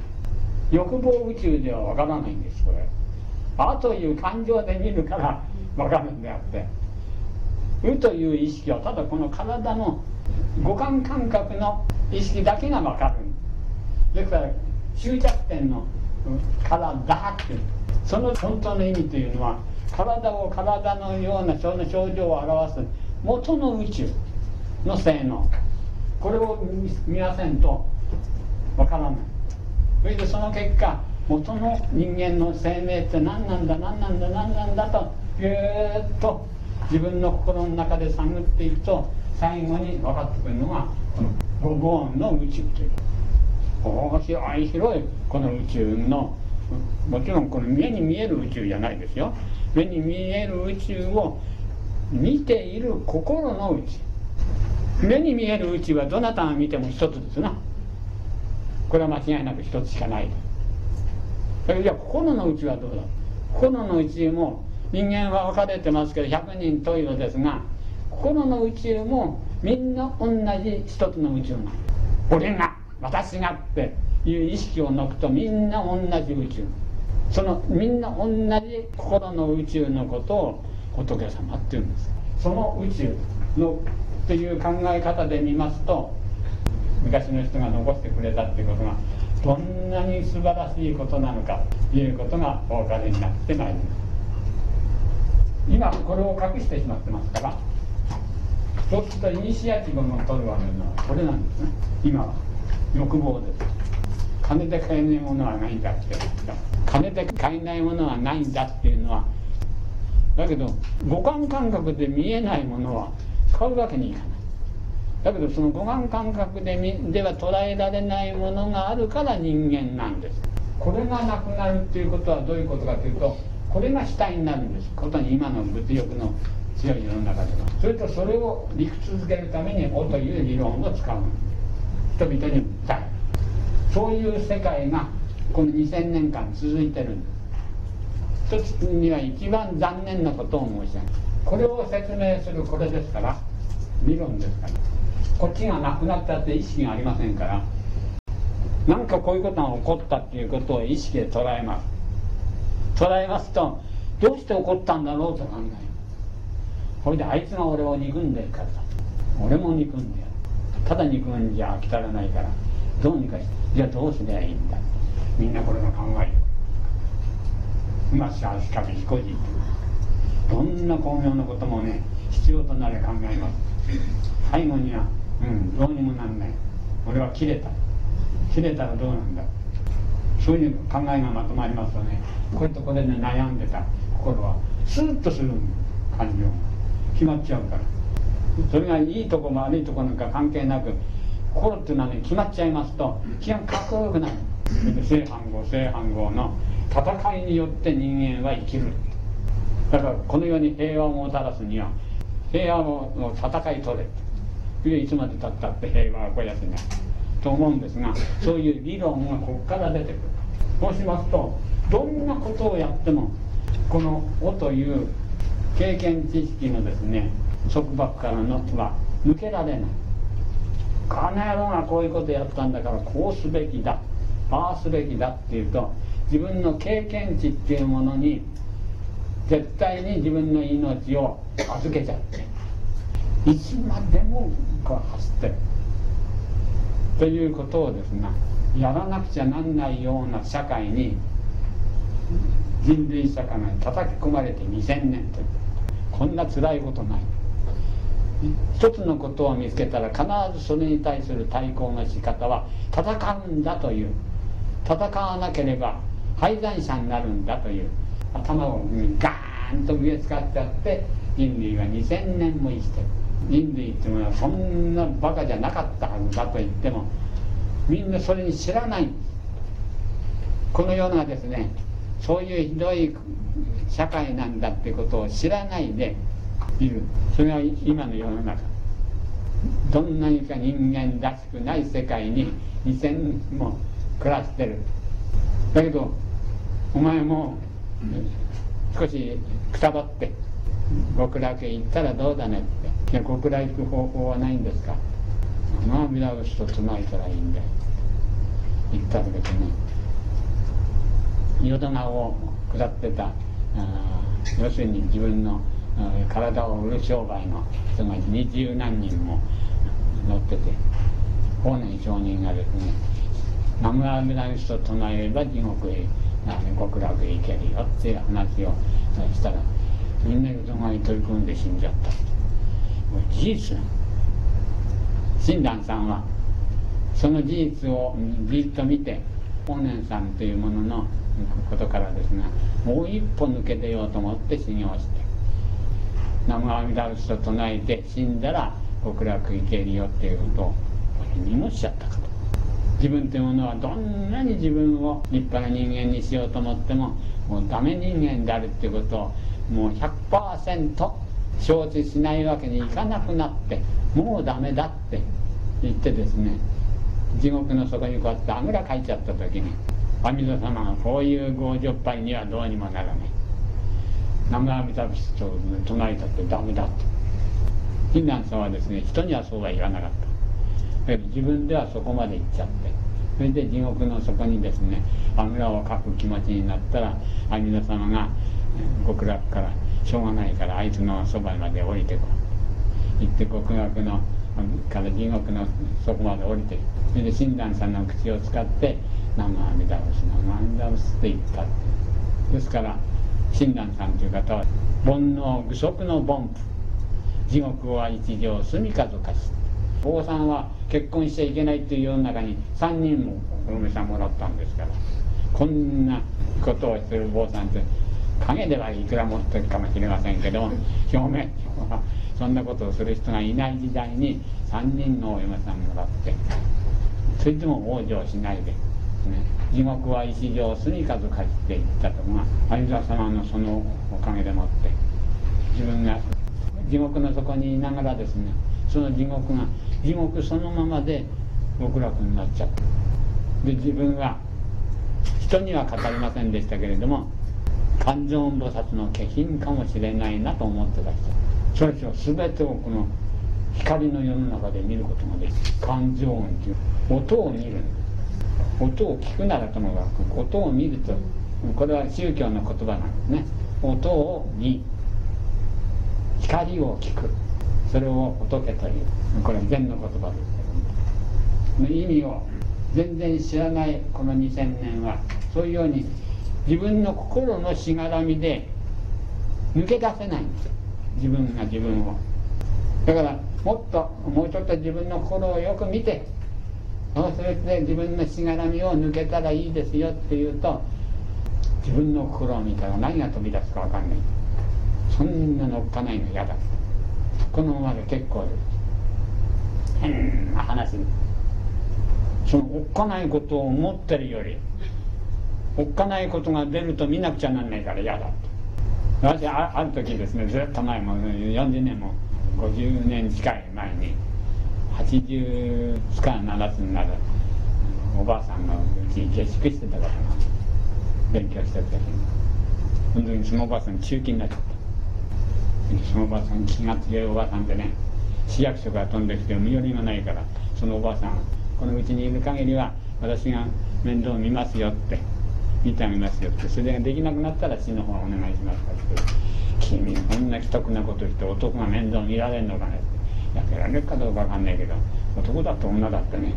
欲望宇宙ではわからないんですこれ「あ」という感情で見るからわかるんであって「う」という意識はただこの体の五感感覚の意識だけがわかる。ですから終着点の「体」ってその本当の意味というのは体を体のようなその症状を表す元の宇宙の性能。これを見ませんとわからない。それでその結果元の人間の生命って何なんだ何なんだ何なんだとぎゅーっと自分の心の中で探っていくと最後に分かってくるのがこの五五音の宇宙という。面白い広いこの宇宙のもちろんこの目に見える宇宙じゃないですよ。目に見える宇宙を見ている心の宇宙。目に見える宇宙はどなたが見ても一つですな。これは間違いなく一つしかない。それじゃあ心の宇宙はどうだ？心の宇宙も人間は分かれてますけど100人十色ですが心の宇宙もみんな同じ一つの宇宙なの。俺が私がっていう意識を抜くとみんな同じ宇宙。そのみんな同じ心の宇宙のことを仏様っていうんです。その宇宙のという考え方で見ますと昔の人が残してくれたっていうことがどんなに素晴らしいことなのかということがお分かりになってまいります。今これを隠してしまってますからそうするとイニシアチブを取るわけのはこれなんですね。今は。欲望です。金で買えないものはないんだって金で買えないものはないんだっていうのはだけど五感感覚で見えないものは買うわけに。いかないだけどその五感感覚ででは捉えられないものがあるから人間なんです。これがなくなるっていうことはどういうことかというとこれが主体になるんです。ことに今の物欲の強い世の中では。それとそれを理屈づけるために「お」という理論を使う。人々に訴える。そういう世界がこの2000年間続いてる。んです一つには一番残念なことを申し上げます。これを説明するこれですから理論ですから。こっちがなくなったって意識がありませんから。何かこういうことが起こったっていうことを意識で捉えます。捉えますとどうして起こったんだろうと考えるこれであいつが俺を憎んでるからだ。俺も憎んでやる。ただ憎んじゃ飽き足らないから。どうにかしてじゃあどうすりゃいいんだ。みんなこれが考える今しかしかし彦じどんな巧妙なこともね必要となれ考えます。最後にはうんどうにもなんない。俺は切れた。切れたらどうなんだ。そういう考えがまとまりますとねこれとこれでね悩んでた。心はスーッとする感情が。決まっちゃうから。それがいいとこも悪いとこなんか関係なく心っていうのはね決まっちゃいますと気がかっこよくなる。正反合正反合の戦いによって人間は生きる。だからこの世に平和をもたらすには平和の戦い取れ。いつまでたったって平和はこやすになると思うんですがそういう理論がここから出てくる。そうしますとどんなことをやってもこの「お」という経験知識のですね束縛からのは抜けられない。この野郎がこういうことやったんだからこうすべきだああすべきだっていうと自分の経験値っていうものに絶対に自分の命を預けちゃって。いつまでもこう走ってる。ということをですねやらなくちゃなんないような社会に人類社会に叩き込まれて2000年という。こんな辛いことない。一つのことを見つけたら必ずそれに対する対抗の仕方は戦うんだという。戦わなければ敗残者になるんだという。頭をガーンと植え付かっちゃって人類は2000年も生きてる。人類っていうのはそんなバカじゃなかったはずだと言ってもみんなそれに知らない。この世がですねそういうひどい社会なんだってことを知らないでいる。それが今の世の中。どんなにか人間らしくない世界に2000年も暮らしてる。だけどお前も少しくたばって極楽へ行ったらどうだねって。いや極楽行く方法はないんですか。まあミラウスと唱えたらいいんだよ言ったわけですね淀川を下ってた要するに自分の体を売る商売の人が二十何人も乗ってて法然上人がですね「南無阿弥陀仏と唱えれば地獄へ極楽へ行けるよ」っていう話をしたらみんな淀川に取り組んで死んじゃった事実親鸞さんはその事実をじっと見て法然さんというもののことからですがもう一歩抜け出ようと思って修行して南無阿弥陀仏と唱えて死んだら極楽行けるよっていうことをこれにもしちゃったかと自分というものはどんなに自分を立派な人間にしようと思ってももうダメ人間であるっていうことをもう100%承知しないわけにいかなくなってもうダメだって言ってですね地獄の底にこうやってあぐらかいちゃった時に阿弥陀様がこういう強情っぱりにはどうにもならない。南無阿弥陀仏と唱えたってダメだと親鸞さんはですね人にはそうは言わなかった。自分ではそこまで行っちゃって。それで地獄の底にですねあぐらをかく気持ちになったら阿弥陀様が極楽からしょうがないからあいつのそばまで降りてこう行って極楽のから地獄の底まで降りてそれで親鸞さんの口を使って「南無阿弥陀仏南無阿弥陀仏」って言ったですから親鸞さんという方は煩悩具足の凡夫。地獄は一条住みかぞかし坊さんは結婚しちゃいけないっていう世の中に3人もお嫁さんもらったんですからこんなことをしてる坊さんって影ではいくら持ってるかもしれませんけど表面はそんなことをする人がいない時代に3人のお嫁さんもらってそれでも往生しないで、ね、地獄は石上住み数かしていったとこが有沢様のそのおかげでもって自分が地獄の底にいながらですねその地獄が地獄そのままで極楽になっちゃった。で自分は人には語りませんでしたけれども観世音菩薩の化身かもしれないなと思ってた人。それと全てをこの光の世の中で見ることができる感情音という音を見る。音を聞くならともかく音を見るとこれは宗教の言葉なんですね。音を見。光を聞く。それを仏というこれは禅の言葉です。けども意味を全然知らないこの2000年はそういうように自分の心のしがらみで抜け出せないんです自分が自分を。だからもっともうちょっと自分の心をよく見てそうすると自分のしがらみを抜けたらいいですよっていうと自分の心を見たら何が飛び出すか分かんない。そんなのっかないの嫌だ。このままで結構です変な話。そのおっかないことを思ってるよりおっかないことが出ると見なくちゃなんないから嫌だ。と私あある時ですねずっと前も40年も50年近い前に80つか7つになるおばあさんがうちに下宿してたから勉強してる時に。その時にそのおばあさん中期になっちゃった。そのおばさん気が強いおばさんでね市役所から飛んできて身寄りがないからそのおばさんこのうちにいる限りは私が面倒を見ますよって見てあげますよってそれができなくなったら死の方お願いしますかって君こんな既得なことして男が面倒見られんのかねってやってられるかどうかわかんないけど男だと女だってね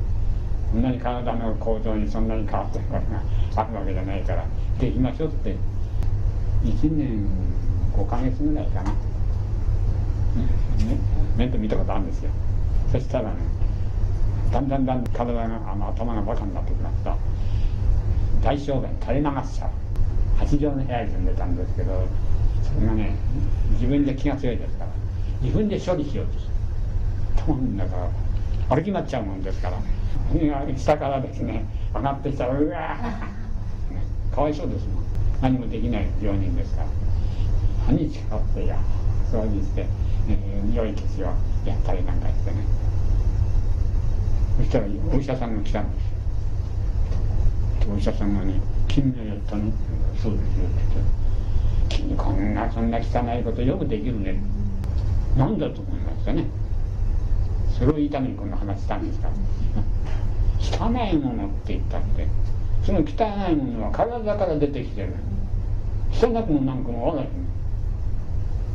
そんなに体の構造にそんなに変わってることがあるわけじゃないからできましょうって1年5ヶ月ぐらいかな、ね、面倒見たことあるんですよ。そしたらねだんだんだん体があの頭がバカになってきますと大小便垂れ流しちゃう。8畳の部屋に住んでたんですけどそれがね自分で気が強いですから自分で処理しようとする。頭の中歩き回っちゃうもんですから下からですね上がってきたらうわーかわいそうですもん。何もできない病人ですから。半日かかってや掃除して、えー、匂い消しをやったりなんかしてね。そしたらお医者さんが来たんですお医者さんがね「君がやったの?」そうですよ」って言って「君こんなそんな汚いことよくできるね」何だと思いますかね。それを言いためにこんな話したんですか。ら汚いものって言ったって。その汚いものは体から出てきてる。汚くもなんかもあらへん。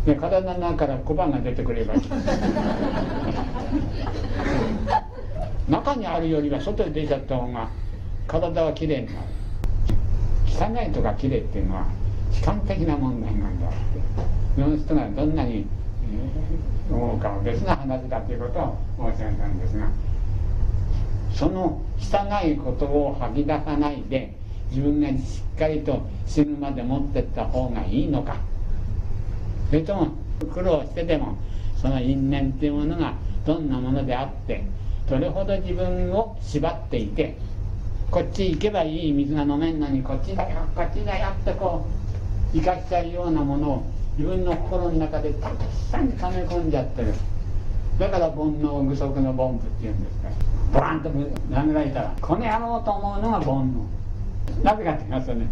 で体の中から小判が出てくれば 中にあるよりは外に出ちゃった方が体はきれいになる。汚いとかきれいっていうのは主観的な問題なんだって。その人がどんなに思うかは別な話だということを申し上げたんですがその汚いことを吐き出さないで自分がしっかりと死ぬまで持ってった方がいいのかそれとも苦労してでもその因縁っていうものがどんなものであってどれほど自分を縛っていてこっち行けばいい水が飲めんのにこっちだよこっちだよってこう生かしちゃうようなものを自分の心の中でたくさん溜め込んじゃってる。だから煩悩具足の凡夫っていうんですか。らボランと殴られたらこの野郎と思うのが煩悩。なぜかって言いますとね。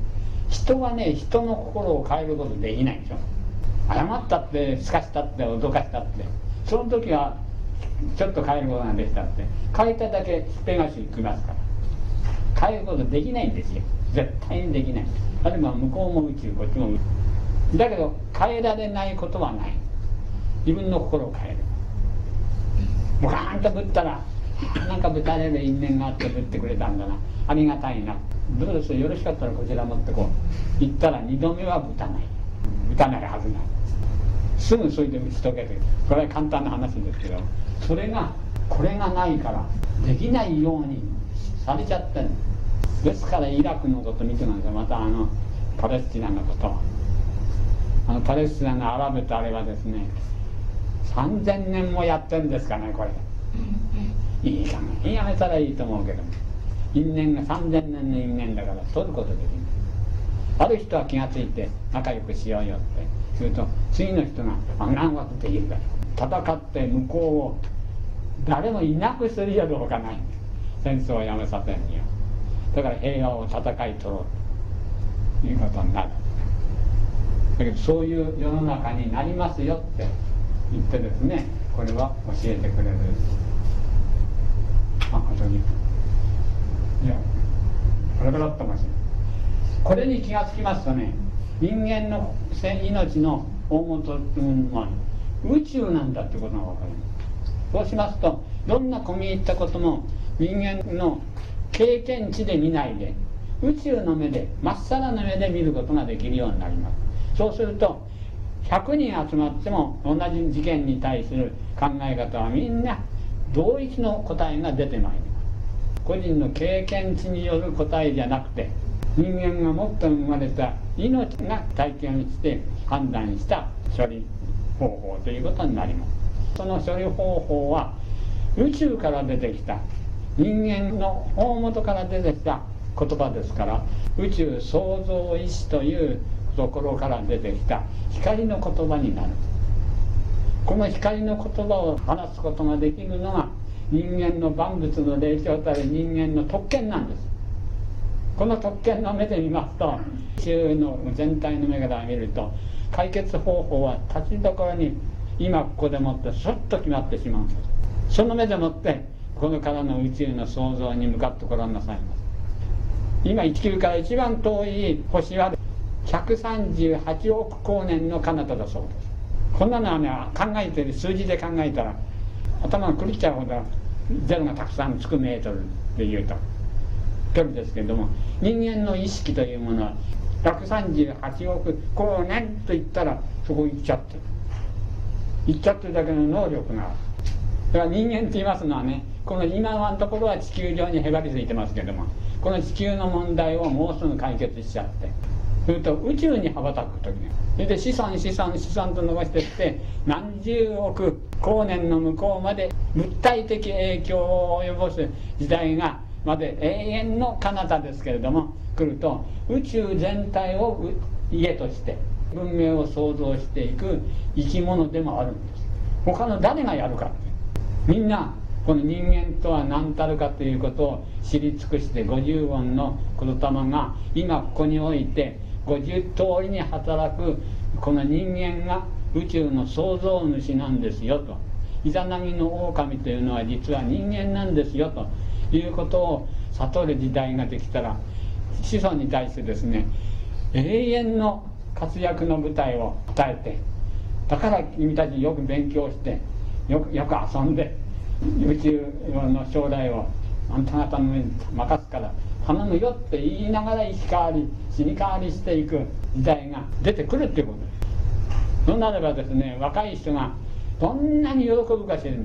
人はね人の心を変えることできないでしょ。謝ったってすかしたって脅かしたって。その時はちょっと変えることができたって。変えただけペガシきますから。変えることできないんですよ。絶対にできない。あるいは向こうも宇宙こっちも宇宙。だけど変えられないことはない。自分の心を変える。ボカーンとぶったらなんかぶたれる因縁があってぶってくれたんだな。ありがたいな。どうです？よろしかったらこちら持ってこう。行ったら二度目はぶたない。ぶたないはずない。すぐそれで打ち解けてこれは簡単な話ですけどそれがこれがないからできないようにされちゃってるですからイラクのこと見てますよまたあのパレスチナのこと。あのパレスチナのアラブとあれはですね3000年もやってるんですかねこれ。いいかげやめたらいいと思うけど。因縁が3000年の因縁だから取ることできない。ある人は気が付いて仲良くしようよって。すると次の人が「あ何枠できるから戦って向こうを誰もいなくするよどうかない。戦争をやめさせるには。だから平和を戦い取ろうということになるだけどそういう世の中になりますよって言ってですねこれは教えてくれる。ああとにいやこれからだったかもしれないこれに気がつきますとね人間の命の大元というのは宇宙なんだってことが分かります。そうしますとどんな込み入ったことも人間の経験値で見ないで宇宙の目でまっさらな目で見ることができるようになります。そうすると100人集まっても同じ事件に対する考え方はみんな同一の答えが出てまいります。個人の経験値による答えじゃなくて人間がもっと生まれた命が体験して判断した処理方法ということになります。その処理方法は宇宙から出てきた人間の大元から出てきた言葉ですから宇宙創造意志というところから出てきた光の言葉になる。この光の言葉を話すことができるのが人間の万物の霊長たる人間の特権なんです。この特権の目で見ますと宇宙の全体の目から見ると解決方法は立ちどころに今ここでもってスッと決まってしまう。んですその目でもってこのからの宇宙の創造に向かってご覧なさいます。今地球から一番遠い星は138億光年の彼方だそうです。こんなのはね考えてる数字で考えたら頭が狂っちゃうほどゼロがたくさんつくメートルでいうと。距離ですけれども人間の意識というものは138億光年と言ったらそこ行っちゃってる。行っちゃってるだけの能力がある。だから人間って言いますのはねこの今のところは地球上にへばりついてますけどもこの地球の問題をもうすぐ解決しちゃって。それと宇宙に羽ばたく時にそれで子孫子孫子孫と伸ばしていって何十億光年の向こうまで物体的影響を及ぼす時代がまで永遠の彼方ですけれども来ると宇宙全体を家として文明を創造していく生き物でもあるんです。他の誰がやるかみんなこの人間とは何たるかということを知り尽くして50音の言霊が今ここにおいて50通りに働くこの人間が宇宙の創造主なんですよと。イザナギの狼というのは実は人間なんですよと。いうことを悟る時代ができたら子孫に対してですね永遠の活躍の舞台を与えてだから君たちよく勉強してよくよく遊んで宇宙の将来をあんた方の上に任すから頼むよって言いながら生き変わり死に変わりしていく時代が出てくるっていうこと。ですそうなればですね若い人がどんなに喜ぶか知れない。